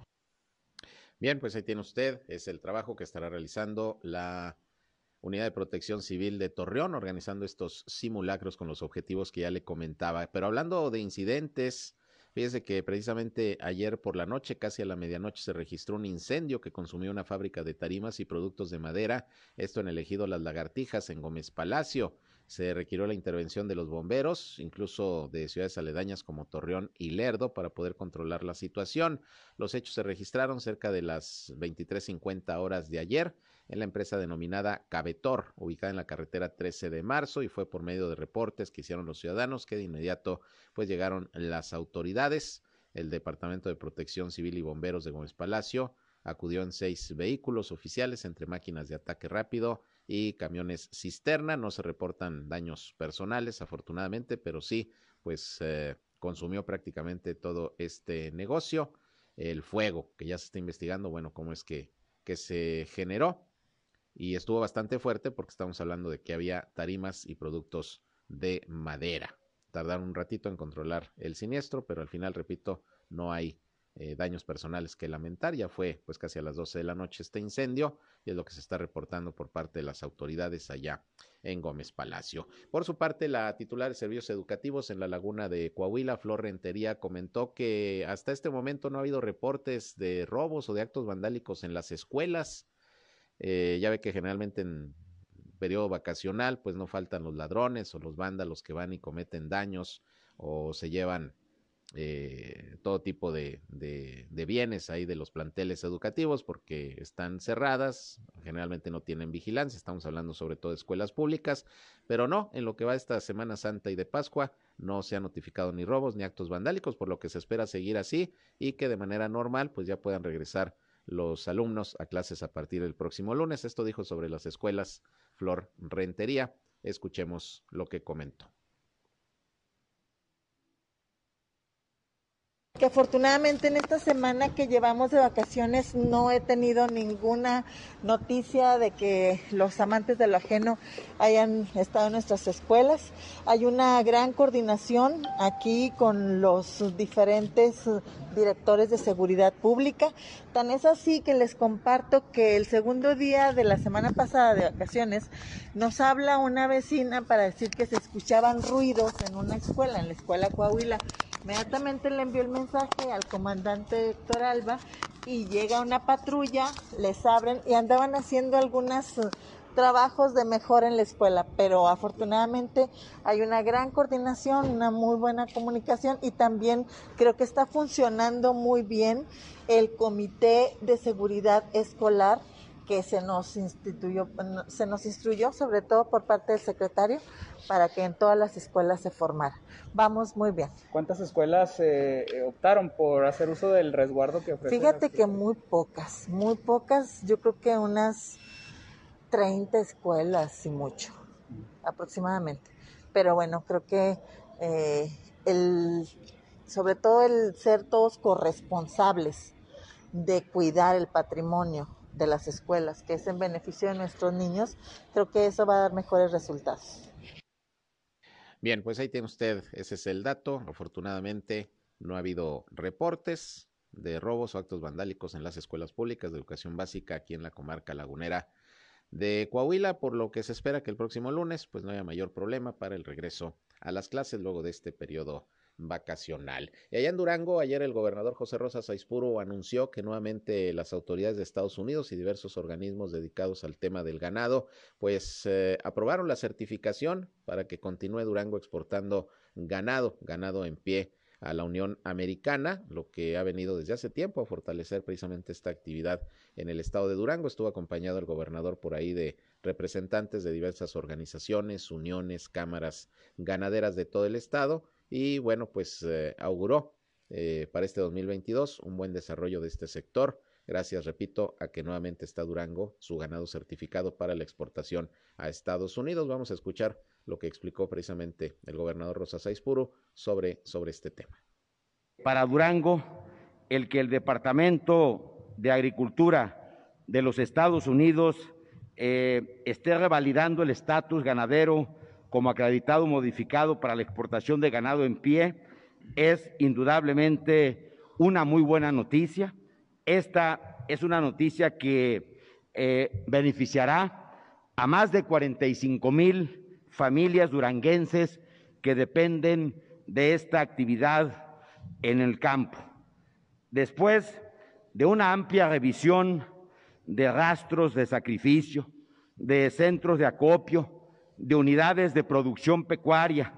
Bien, pues ahí tiene usted, es el trabajo que estará realizando la Unidad de Protección Civil de Torreón, organizando estos simulacros con los objetivos que ya le comentaba. Pero hablando de incidentes, fíjese que precisamente ayer por la noche, casi a la medianoche, se registró un incendio que consumió una fábrica de tarimas y productos de madera, esto en el ejido Las Lagartijas, en Gómez Palacio se requirió la intervención de los bomberos, incluso de ciudades aledañas como Torreón y Lerdo, para poder controlar la situación. Los hechos se registraron cerca de las 23.50 horas de ayer en la empresa denominada Cabetor, ubicada en la carretera 13 de marzo, y fue por medio de reportes que hicieron los ciudadanos que de inmediato pues llegaron las autoridades, el Departamento de Protección Civil y Bomberos de Gómez Palacio, acudió en seis vehículos oficiales entre máquinas de ataque rápido, y camiones cisterna. No se reportan daños personales, afortunadamente, pero sí, pues eh, consumió prácticamente todo este negocio. El fuego, que ya se está investigando, bueno, cómo es que, que se generó. Y estuvo bastante fuerte porque estamos hablando de que había tarimas y productos de madera. Tardaron un ratito en controlar el siniestro, pero al final, repito, no hay eh, daños personales que lamentar. Ya fue pues casi a las 12 de la noche este incendio y es lo que se está reportando por parte de las autoridades allá en Gómez Palacio. Por su parte, la titular de servicios educativos en la laguna de Coahuila, Flor Rentería, comentó que hasta este momento no ha habido reportes de robos o de actos vandálicos en las escuelas. Eh, ya ve que generalmente en periodo vacacional pues no faltan los ladrones o los vándalos que van y cometen daños o se llevan eh, todo tipo de, de, bienes ahí de los planteles educativos porque están cerradas, generalmente no tienen vigilancia, estamos hablando sobre todo de escuelas públicas, pero no, en lo que va esta Semana Santa y de Pascua no se han notificado ni robos ni actos vandálicos, por lo que se espera seguir así y que de manera normal pues ya puedan regresar los alumnos a clases a partir del próximo lunes. Esto dijo sobre las escuelas Flor Rentería. Escuchemos lo que comentó. Que afortunadamente en esta semana que llevamos de vacaciones no he tenido ninguna noticia de que los amantes de lo ajeno hayan estado en nuestras escuelas. Hay una gran coordinación aquí con los diferentes directores de seguridad pública. Tan es así que les comparto que el segundo día de la semana pasada de vacaciones nos habla una vecina para decir que se escuchaban ruidos en una escuela, en la escuela Coahuila. Inmediatamente le envió el mensaje al comandante Héctor Alba y llega una patrulla, les abren y andaban haciendo algunos uh, trabajos de mejora en la escuela, pero afortunadamente hay una gran coordinación, una muy buena comunicación y también creo que está funcionando muy bien el comité de seguridad escolar que se nos instituyó, se nos instruyó sobre todo por parte del secretario para que en todas las escuelas se formara. Vamos muy bien. ¿Cuántas escuelas eh, optaron por hacer uso del resguardo que ofrece? Fíjate que muy pocas, muy pocas, yo creo que unas 30 escuelas y mucho, aproximadamente. Pero bueno, creo que eh, el, sobre todo el ser todos corresponsables de cuidar el patrimonio de las escuelas, que es en beneficio de nuestros niños, creo que eso va a dar mejores resultados. Bien, pues ahí tiene usted, ese es el dato. Afortunadamente no ha habido reportes de robos o actos vandálicos en las escuelas públicas de educación básica aquí en la comarca lagunera de Coahuila, por lo que se espera que el próximo lunes pues no haya mayor problema para el regreso a las clases luego de este periodo vacacional. Y allá en Durango, ayer el gobernador José Rosa Saizpuro anunció que nuevamente las autoridades de Estados Unidos y diversos organismos dedicados al tema del ganado, pues eh, aprobaron la certificación para que continúe Durango exportando ganado, ganado en pie a la Unión Americana, lo que ha venido desde hace tiempo a fortalecer precisamente esta actividad en el estado de Durango. Estuvo acompañado el gobernador por ahí de representantes de diversas organizaciones, uniones, cámaras ganaderas de todo el estado y bueno, pues eh, auguró eh, para este 2022 un buen desarrollo de este sector. Gracias, repito, a que nuevamente está Durango, su ganado certificado para la exportación a Estados Unidos. Vamos a escuchar lo que explicó precisamente el gobernador Rosa Puro sobre, sobre este tema. Para Durango, el que el Departamento de Agricultura de los Estados Unidos eh, esté revalidando el estatus ganadero como acreditado modificado para la exportación de ganado en pie es indudablemente una muy buena noticia. Esta es una noticia que eh, beneficiará a más de 45 mil familias duranguenses que dependen de esta actividad en el campo. Después de una amplia revisión de rastros de sacrificio, de centros de acopio, de unidades de producción pecuaria,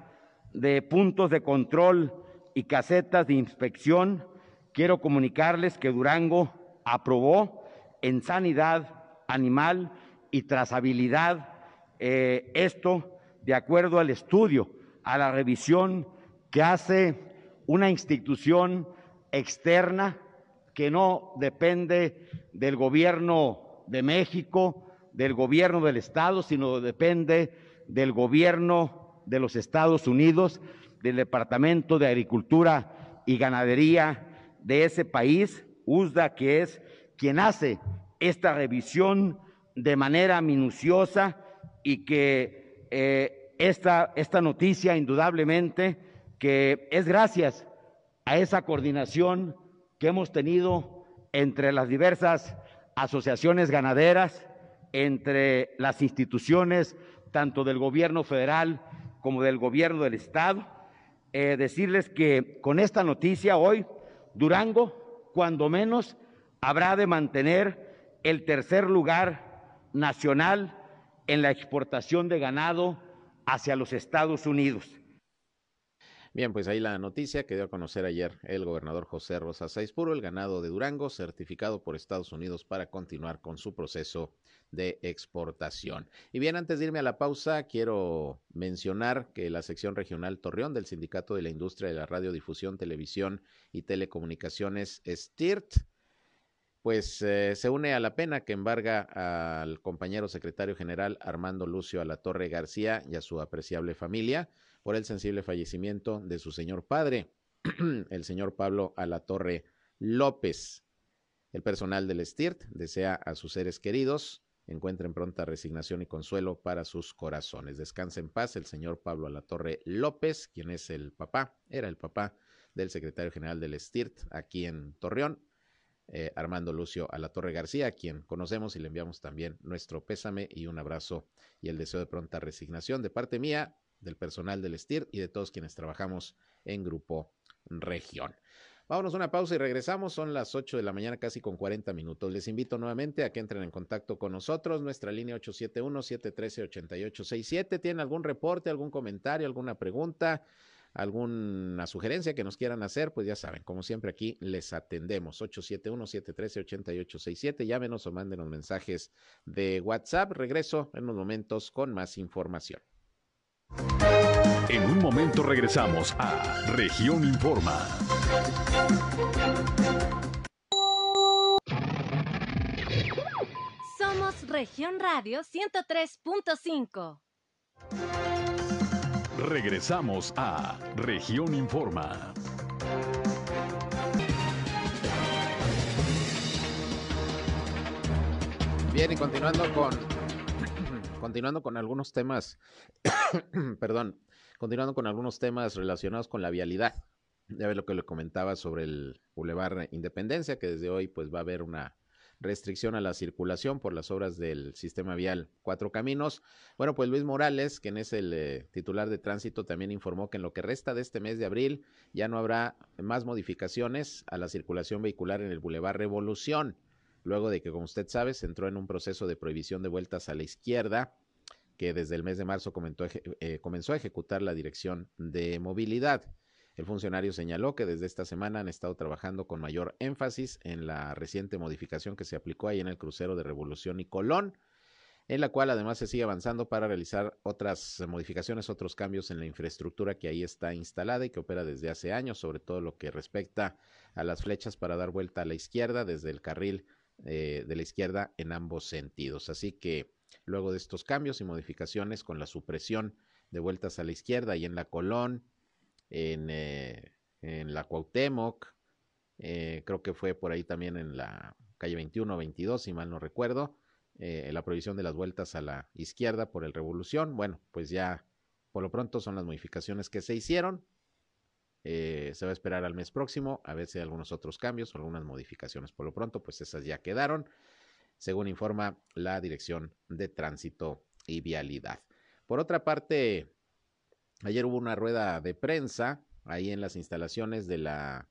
de puntos de control y casetas de inspección, quiero comunicarles que Durango aprobó en sanidad animal y trazabilidad eh, esto de acuerdo al estudio, a la revisión que hace una institución externa que no depende del gobierno de México, del gobierno del Estado, sino depende del gobierno de los Estados Unidos, del Departamento de Agricultura y Ganadería de ese país, USDA, que es quien hace esta revisión de manera minuciosa y que eh, esta, esta noticia indudablemente que es gracias a esa coordinación que hemos tenido entre las diversas asociaciones ganaderas, entre las instituciones tanto del gobierno federal como del gobierno del estado. Eh, decirles que con esta noticia hoy, Durango, cuando menos, habrá de mantener el tercer lugar nacional en la exportación de ganado hacia los Estados Unidos. Bien, pues ahí la noticia que dio a conocer ayer el gobernador José Rosa Saizpuro, el ganado de Durango, certificado por Estados Unidos para continuar con su proceso de exportación. Y bien, antes de irme a la pausa, quiero mencionar que la sección regional Torreón del Sindicato de la Industria de la Radiodifusión, Televisión y Telecomunicaciones, STIRT, pues eh, se une a la pena que embarga al compañero secretario general Armando Lucio Alatorre García y a su apreciable familia por el sensible fallecimiento de su señor padre, el señor Pablo Alatorre López. El personal del STIRT desea a sus seres queridos encuentren pronta resignación y consuelo para sus corazones. Descanse en paz el señor Pablo Alatorre López, quien es el papá, era el papá del secretario general del STIRT aquí en Torreón, eh, Armando Lucio Alatorre García, a quien conocemos y le enviamos también nuestro pésame y un abrazo y el deseo de pronta resignación de parte mía, del personal del STIRT y de todos quienes trabajamos en Grupo Región. Vámonos una pausa y regresamos. Son las 8 de la mañana, casi con 40 minutos. Les invito nuevamente a que entren en contacto con nosotros. Nuestra línea 871-713-8867. ¿Tienen algún reporte, algún comentario, alguna pregunta, alguna sugerencia que nos quieran hacer? Pues ya saben, como siempre aquí les atendemos. 871-713-8867. Llámenos o mándenos mensajes de WhatsApp. Regreso en unos momentos con más información. En un momento regresamos a Región Informa. Somos Región Radio 103.5. Regresamos a Región Informa. Bien, y continuando con continuando con algunos temas, perdón, continuando con algunos temas relacionados con la vialidad. Ya ve lo que le comentaba sobre el Boulevard Independencia, que desde hoy pues va a haber una restricción a la circulación por las obras del sistema vial Cuatro Caminos. Bueno, pues Luis Morales, quien es el eh, titular de tránsito, también informó que en lo que resta de este mes de abril ya no habrá más modificaciones a la circulación vehicular en el Boulevard Revolución luego de que, como usted sabe, se entró en un proceso de prohibición de vueltas a la izquierda, que desde el mes de marzo eh, comenzó a ejecutar la Dirección de Movilidad. El funcionario señaló que desde esta semana han estado trabajando con mayor énfasis en la reciente modificación que se aplicó ahí en el crucero de Revolución y Colón, en la cual además se sigue avanzando para realizar otras modificaciones, otros cambios en la infraestructura que ahí está instalada y que opera desde hace años, sobre todo lo que respecta a las flechas para dar vuelta a la izquierda desde el carril eh, de la izquierda en ambos sentidos. Así que luego de estos cambios y modificaciones con la supresión de vueltas a la izquierda y en la Colón, en, eh, en la Cuauhtémoc, eh, creo que fue por ahí también en la calle 21 o 22, si mal no recuerdo, la prohibición de las vueltas a la izquierda por el Revolución. Bueno, pues ya por lo pronto son las modificaciones que se hicieron. Eh, se va a esperar al mes próximo a ver si hay algunos otros cambios o algunas modificaciones. Por lo pronto, pues esas ya quedaron, según informa la Dirección de Tránsito y Vialidad. Por otra parte, ayer hubo una rueda de prensa ahí en las instalaciones de la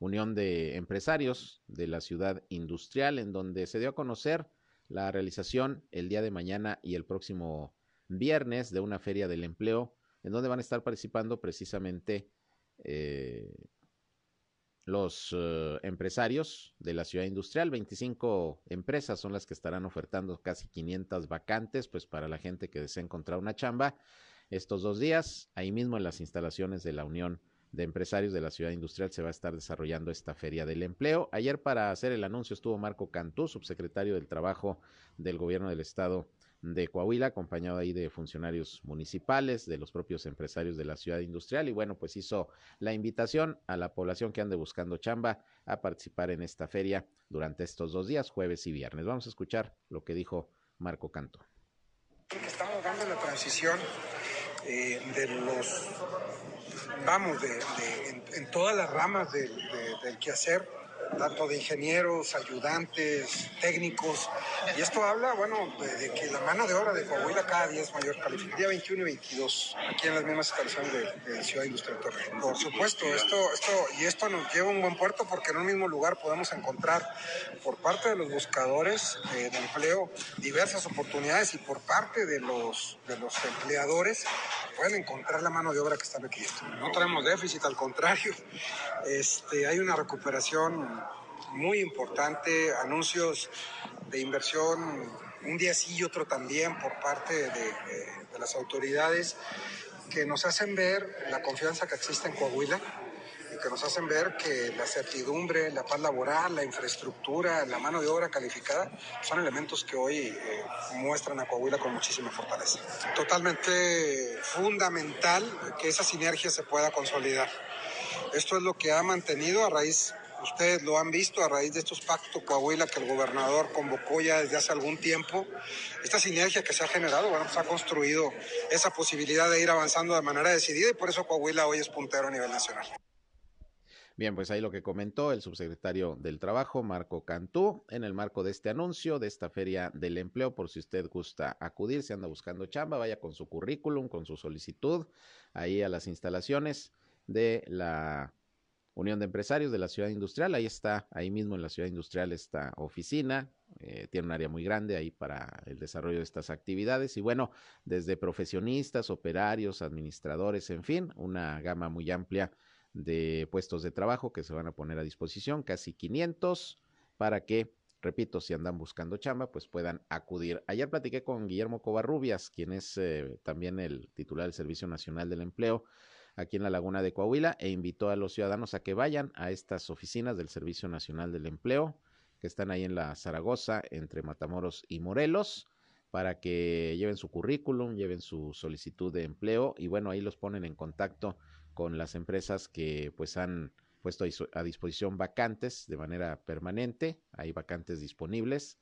Unión de Empresarios de la Ciudad Industrial, en donde se dio a conocer la realización el día de mañana y el próximo viernes de una feria del empleo, en donde van a estar participando precisamente eh, los eh, empresarios de la ciudad industrial. 25 empresas son las que estarán ofertando casi 500 vacantes, pues para la gente que desea encontrar una chamba estos dos días. Ahí mismo en las instalaciones de la Unión de Empresarios de la Ciudad Industrial se va a estar desarrollando esta Feria del Empleo. Ayer para hacer el anuncio estuvo Marco Cantú, subsecretario del Trabajo del Gobierno del Estado de Coahuila, acompañado ahí de funcionarios municipales, de los propios empresarios de la ciudad industrial, y bueno, pues hizo la invitación a la población que ande buscando chamba a participar en esta feria durante estos dos días, jueves y viernes. Vamos a escuchar lo que dijo Marco Canto. Estamos dando la transición eh, de los, vamos, de, en, todas las ramas del, del quehacer tanto de ingenieros, ayudantes, técnicos. Y esto habla, bueno, de, de que la mano de obra de Coahuila cada día es mayor calificada. Día 21 y 22, aquí en las mismas instalaciones de, de Ciudad Industrial Torreón. Por supuesto, esto, esto, y esto nos lleva a un buen puerto porque en un mismo lugar podemos encontrar por parte de los buscadores eh, de empleo diversas oportunidades y por parte de los, de los empleadores pueden encontrar la mano de obra que están requiriendo. No tenemos déficit, al contrario, este, hay una recuperación muy importante, anuncios de inversión un día sí y otro también por parte de, de- de las autoridades que nos hacen ver la confianza que existe en Coahuila y que nos hacen ver que la certidumbre, la paz laboral, la infraestructura, la mano de obra calificada son elementos que hoy eh, muestran a Coahuila con muchísima fortaleza. Totalmente fundamental que esa sinergia se pueda consolidar. Esto es lo que ha mantenido a raíz, ustedes lo han visto, a raíz de estos pactos Coahuila que el gobernador convocó ya desde hace algún tiempo. Esta sinergia que se ha generado, bueno, pues ha construido esa posibilidad de ir avanzando de manera decidida y por eso Coahuila hoy es puntero a nivel nacional. Bien, pues ahí lo que comentó el subsecretario del Trabajo, Marco Cantú, en el marco de este anuncio, de esta feria del empleo, por si usted gusta acudir, si anda buscando chamba, vaya con su currículum, con su solicitud, ahí a las instalaciones de la Unión de Empresarios de la Ciudad Industrial. Ahí está, ahí mismo en la Ciudad Industrial esta oficina. eh, tiene un área muy grande ahí para el desarrollo de estas actividades. Y bueno, desde profesionistas, operarios, administradores, en fin, una gama muy amplia de puestos de trabajo que se van a poner a disposición, casi 500, para que, repito, si andan buscando chamba, pues puedan acudir. Ayer platiqué con Guillermo Covarrubias, quien es eh, también el titular del Servicio Nacional del Empleo aquí en la Laguna de Coahuila e invitó a los ciudadanos a que vayan a estas oficinas del Servicio Nacional del Empleo que están ahí en la Zaragoza entre Matamoros y Morelos para que lleven su currículum, lleven su solicitud de empleo y bueno, ahí los ponen en contacto con las empresas que pues han puesto a dis- a disposición vacantes de manera permanente, hay vacantes disponibles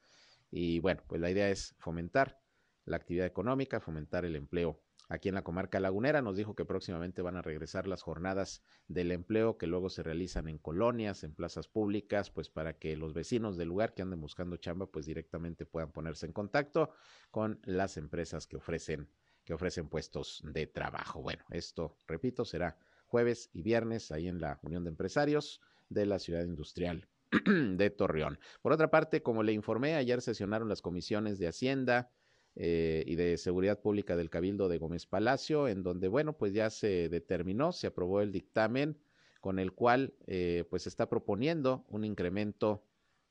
y bueno, pues la idea es fomentar la actividad económica, fomentar el empleo. Aquí en la comarca lagunera nos dijo que próximamente van a regresar las jornadas del empleo que luego se realizan en colonias, en plazas públicas, pues para que los vecinos del lugar que anden buscando chamba, pues directamente puedan ponerse en contacto con las empresas que ofrecen que ofrecen puestos de trabajo. Bueno, esto, repito, será jueves y viernes ahí en la Unión de Empresarios de la Ciudad Industrial de Torreón. Por otra parte, como le informé, ayer sesionaron las comisiones de Hacienda eh, y de Seguridad Pública del Cabildo de Gómez Palacio, en donde, bueno, pues ya se determinó, se aprobó el dictamen con el cual, eh, pues está proponiendo un incremento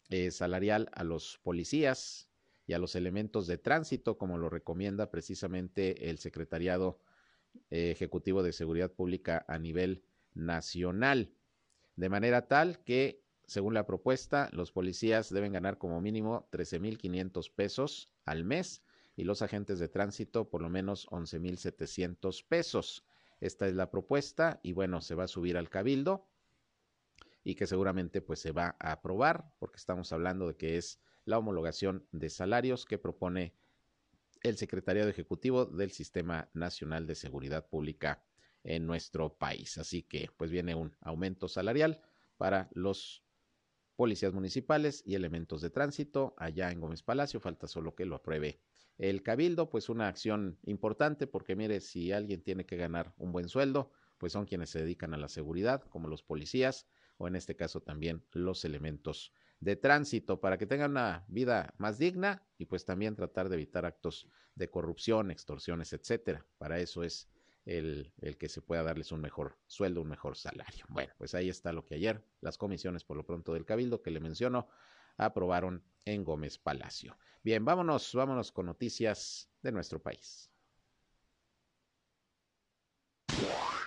eh, salarial a los policías y a los elementos de tránsito, como lo recomienda precisamente el Secretariado eh, Ejecutivo de Seguridad Pública a nivel nacional. De manera tal que, según la propuesta, los policías deben ganar como mínimo 13.500 pesos al mes y los agentes de tránsito por lo menos 11.700 pesos. Esta es la propuesta y bueno, se va a subir al cabildo y que seguramente pues se va a aprobar porque estamos hablando de que es la homologación de salarios que propone el Secretariado Ejecutivo del Sistema Nacional de Seguridad Pública en nuestro país. Así que pues viene un aumento salarial para los policías municipales y elementos de tránsito allá en Gómez Palacio. Falta solo que lo apruebe el Cabildo, pues una acción importante porque mire, si alguien tiene que ganar un buen sueldo, pues son quienes se dedican a la seguridad, como los policías o en este caso también los elementos de tránsito para que tengan una vida más digna y pues también tratar de evitar actos de corrupción, extorsiones, etcétera. Para eso es el, el, que se pueda darles un mejor sueldo, un mejor salario. Bueno, pues ahí está lo que ayer las comisiones por lo pronto del Cabildo que le menciono aprobaron en Gómez Palacio. Bien, vámonos, vámonos con noticias de nuestro país.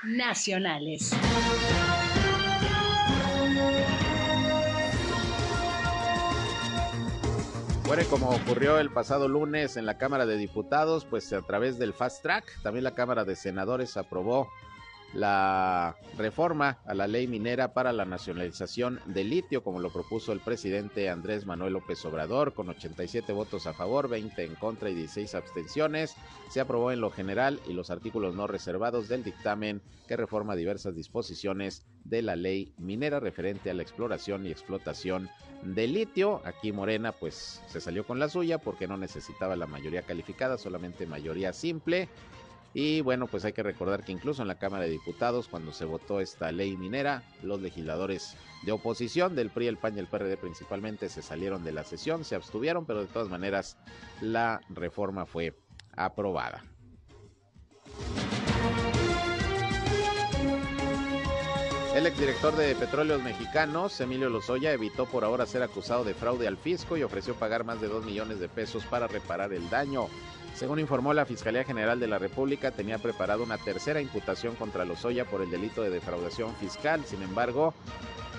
Nacionales. Bueno, como ocurrió el pasado lunes en la Cámara de Diputados, pues a través del Fast Track, también la Cámara de Senadores aprobó la reforma a la ley minera para la nacionalización del litio, como lo propuso el presidente Andrés Manuel López Obrador, con 87 votos a favor, 20 en contra y 16 abstenciones. Se aprobó en lo general y los artículos no reservados del dictamen que reforma diversas disposiciones de la ley minera referente a la exploración y explotación del litio. Aquí Morena pues se salió con la suya porque no necesitaba la mayoría calificada, solamente mayoría simple. Y bueno, pues hay que recordar que incluso en la Cámara de Diputados, cuando se votó esta ley minera, los legisladores de oposición del PRI, el PAN y el PRD principalmente se salieron de la sesión, se abstuvieron, pero de todas maneras la reforma fue aprobada. El exdirector de Petróleos Mexicanos, Emilio Lozoya, evitó por ahora ser acusado de fraude al fisco y ofreció pagar más de 2 millones de pesos para reparar el daño. Según informó la Fiscalía General de la República, tenía preparado una tercera imputación contra Lozoya por el delito de defraudación fiscal. Sin embargo,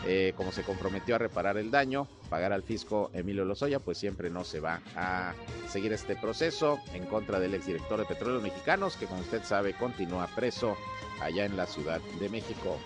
eh, como se comprometió a reparar el daño, pagar al fisco Emilio Lozoya, pues siempre no se va a seguir este proceso en contra del exdirector de Petróleos Mexicanos, que como usted sabe continúa preso allá en la Ciudad de México.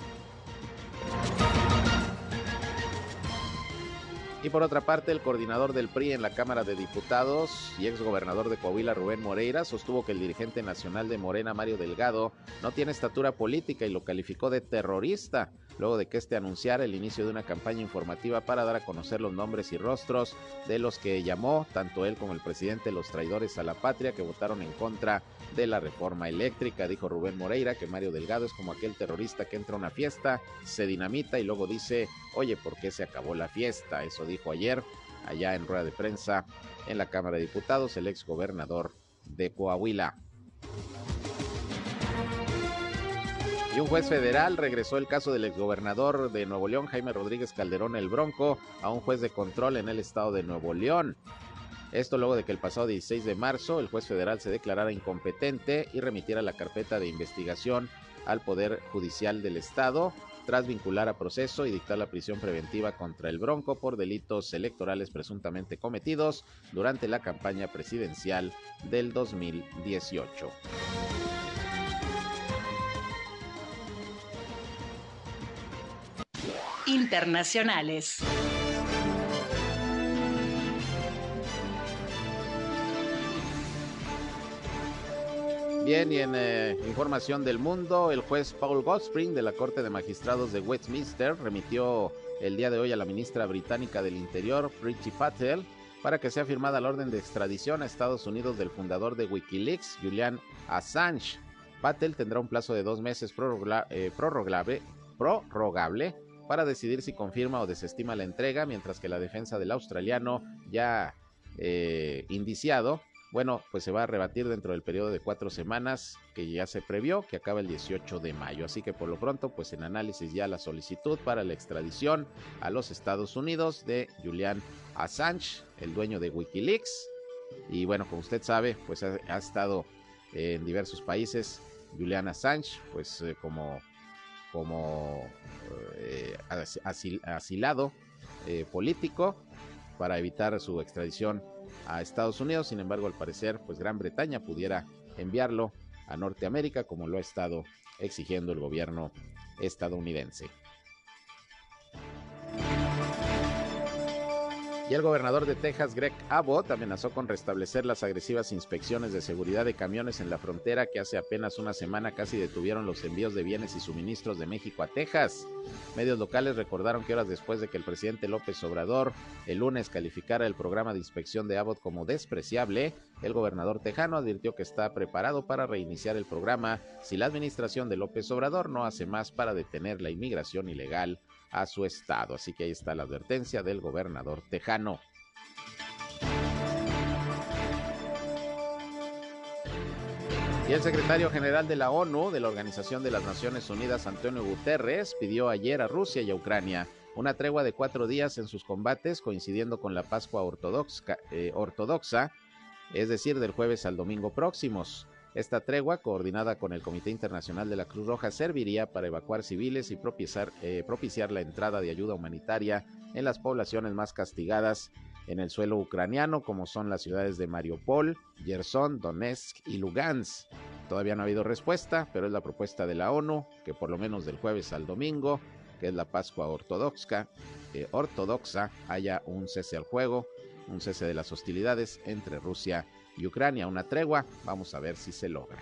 Y por otra parte, el coordinador del PRI en la Cámara de Diputados y exgobernador de Coahuila, Rubén Moreira, sostuvo que el dirigente nacional de Morena, Mario Delgado, no tiene estatura política y lo calificó de terrorista luego de que este anunciara el inicio de una campaña informativa para dar a conocer los nombres y rostros de los que llamó tanto él como el presidente los traidores a la patria que votaron en contra de la reforma eléctrica. Dijo Rubén Moreira que Mario Delgado es como aquel terrorista que entra a una fiesta, se dinamita y luego dice, oye, ¿por qué se acabó la fiesta? Eso dijo ayer allá en rueda de prensa en la Cámara de Diputados el ex gobernador de Coahuila. Y un juez federal regresó el caso del exgobernador de Nuevo León, Jaime Rodríguez Calderón el Bronco, a un juez de control en el estado de Nuevo León. Esto luego de que el pasado 16 de marzo el juez federal se declarara incompetente y remitiera la carpeta de investigación al Poder Judicial del Estado tras vincular a proceso y dictar la prisión preventiva contra el Bronco por delitos electorales presuntamente cometidos durante la campaña presidencial del 2018. internacionales. Bien, y en eh, información del mundo, el juez Paul Goldspring de la Corte de Magistrados de Westminster remitió el día de hoy a la ministra británica del Interior, Priti Patel, para que sea firmada la orden de extradición a Estados Unidos del fundador de Wikileaks, Julian Assange. Patel tendrá un plazo de dos meses eh, prorrogable para decidir si confirma o desestima la entrega, mientras que la defensa del australiano ya eh, indiciado, bueno, pues se va a rebatir dentro del periodo de cuatro semanas que ya se previó, que acaba el 18 de mayo. Así que por lo pronto, pues en análisis ya la solicitud para la extradición a los Estados Unidos de Julian Assange, el dueño de Wikileaks. Y bueno, como usted sabe, pues ha, estado en diversos países. Julian Assange, pues eh, como como eh, asilado eh, político para evitar su extradición a Estados Unidos. Sin embargo, al parecer, pues Gran Bretaña pudiera enviarlo a Norteamérica como lo ha estado exigiendo el gobierno estadounidense. Y el gobernador de Texas, Greg Abbott, amenazó con restablecer las agresivas inspecciones de seguridad de camiones en la frontera que hace apenas una semana casi detuvieron los envíos de bienes y suministros de México a Texas. Medios locales recordaron que horas después de que el presidente López Obrador el lunes calificara el programa de inspección de Abbott como despreciable, el gobernador tejano advirtió que está preparado para reiniciar el programa si la administración de López Obrador no hace más para detener la inmigración ilegal a su estado. Así que ahí está la advertencia del gobernador tejano. Y el secretario general de la ONU, de la Organización de las Naciones Unidas, Antonio Guterres, pidió ayer a Rusia y a Ucrania una tregua de cuatro días en sus combates, coincidiendo con la Pascua eh, ortodoxa, es decir, del jueves al domingo próximos. Esta tregua, coordinada con el Comité Internacional de la Cruz Roja, serviría para evacuar civiles y propiciar, eh, propiciar la entrada de ayuda humanitaria en las poblaciones más castigadas en el suelo ucraniano, como son las ciudades de Mariupol, Gerson, Donetsk y Lugansk. Todavía no ha habido respuesta, pero es la propuesta de la ONU que por lo menos del jueves al domingo, que es la Pascua ortodoxa, eh, ortodoxa, haya un cese al juego, un cese de las hostilidades entre Rusia y Ucrania, una tregua. Vamos a ver si se logra.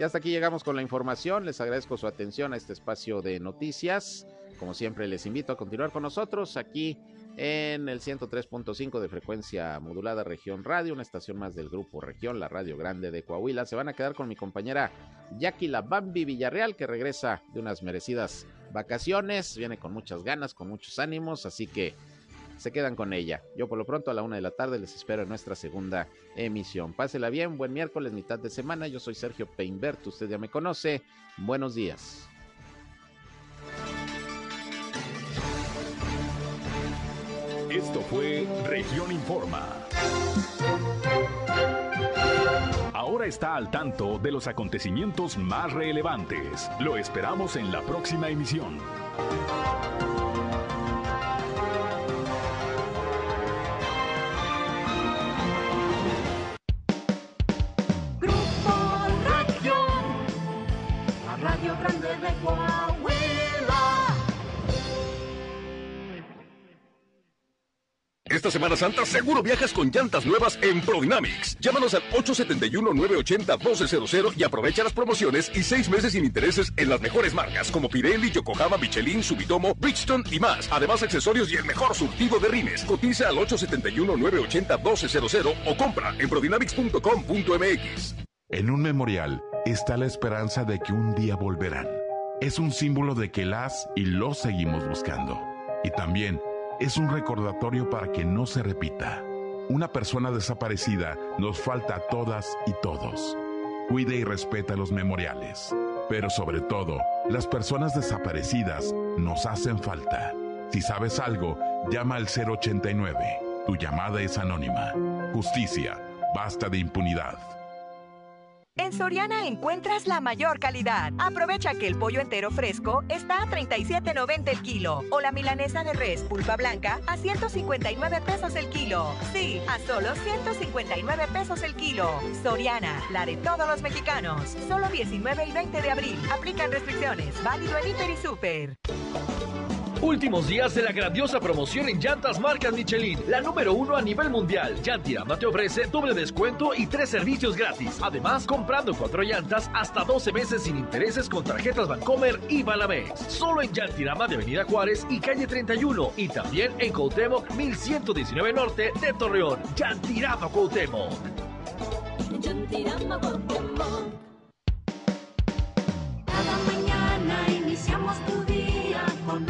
Y hasta aquí llegamos con la información. Les agradezco su atención a este espacio de noticias. Como siempre, les invito a continuar con nosotros aquí en el 103.5 de frecuencia modulada Región Radio, una estación más del grupo Región, la Radio Grande de Coahuila. Se van a quedar con mi compañera Jackie La Bambi Villarreal, que regresa de unas merecidas vacaciones. Viene con muchas ganas, con muchos ánimos, así que se quedan con ella. Yo por lo pronto a la una de la tarde les espero en nuestra segunda emisión. Pásela bien, buen miércoles, mitad de semana. Yo soy Sergio Peinbert, usted ya me conoce. Buenos días. Esto fue Región Informa. Ahora está al tanto de los acontecimientos más relevantes. Lo esperamos en la próxima emisión. Esta Semana Santa seguro viajas con llantas nuevas en Prodynamics. Llámanos al 871-980-1200 y aprovecha las promociones y seis meses sin intereses en las mejores marcas como Pirelli, Yokohama, Michelin, Subitomo, Bridgestone y más. Además, accesorios y el mejor surtido de rines. Cotiza al 871-980-1200 o compra en prodynamics.com.mx. En un memorial está la esperanza de que un día volverán. Es un símbolo de que las y los seguimos buscando. Y también es un recordatorio para que no se repita. Una persona desaparecida nos falta a todas y todos. Cuide y respeta los memoriales. Pero sobre todo, las personas desaparecidas nos hacen falta. Si sabes algo, llama al 089. Tu llamada es anónima. Justicia. Basta de impunidad. En Soriana encuentras la mayor calidad. Aprovecha que el pollo entero fresco está a 37.90 el kilo o la milanesa de res pulpa blanca a 159 pesos el kilo. Sí, a solo 159 pesos el kilo. Soriana, la de todos los mexicanos. Solo 19 y 20 de abril. Aplican restricciones. Válido en Hiper y Super. Últimos días de la grandiosa promoción en llantas marcas Michelin, la número uno a nivel mundial. Llantirama te ofrece doble descuento y tres servicios gratis. Además, comprando cuatro llantas hasta 12 meses sin intereses con tarjetas Bancomer y Banamex. Solo en Llantirama de Avenida Juárez y calle 31 y también en Cuauhtémoc 1119 Norte de Torreón. Llantirama Cuauhtémoc. Cada mañana iniciamos tu día con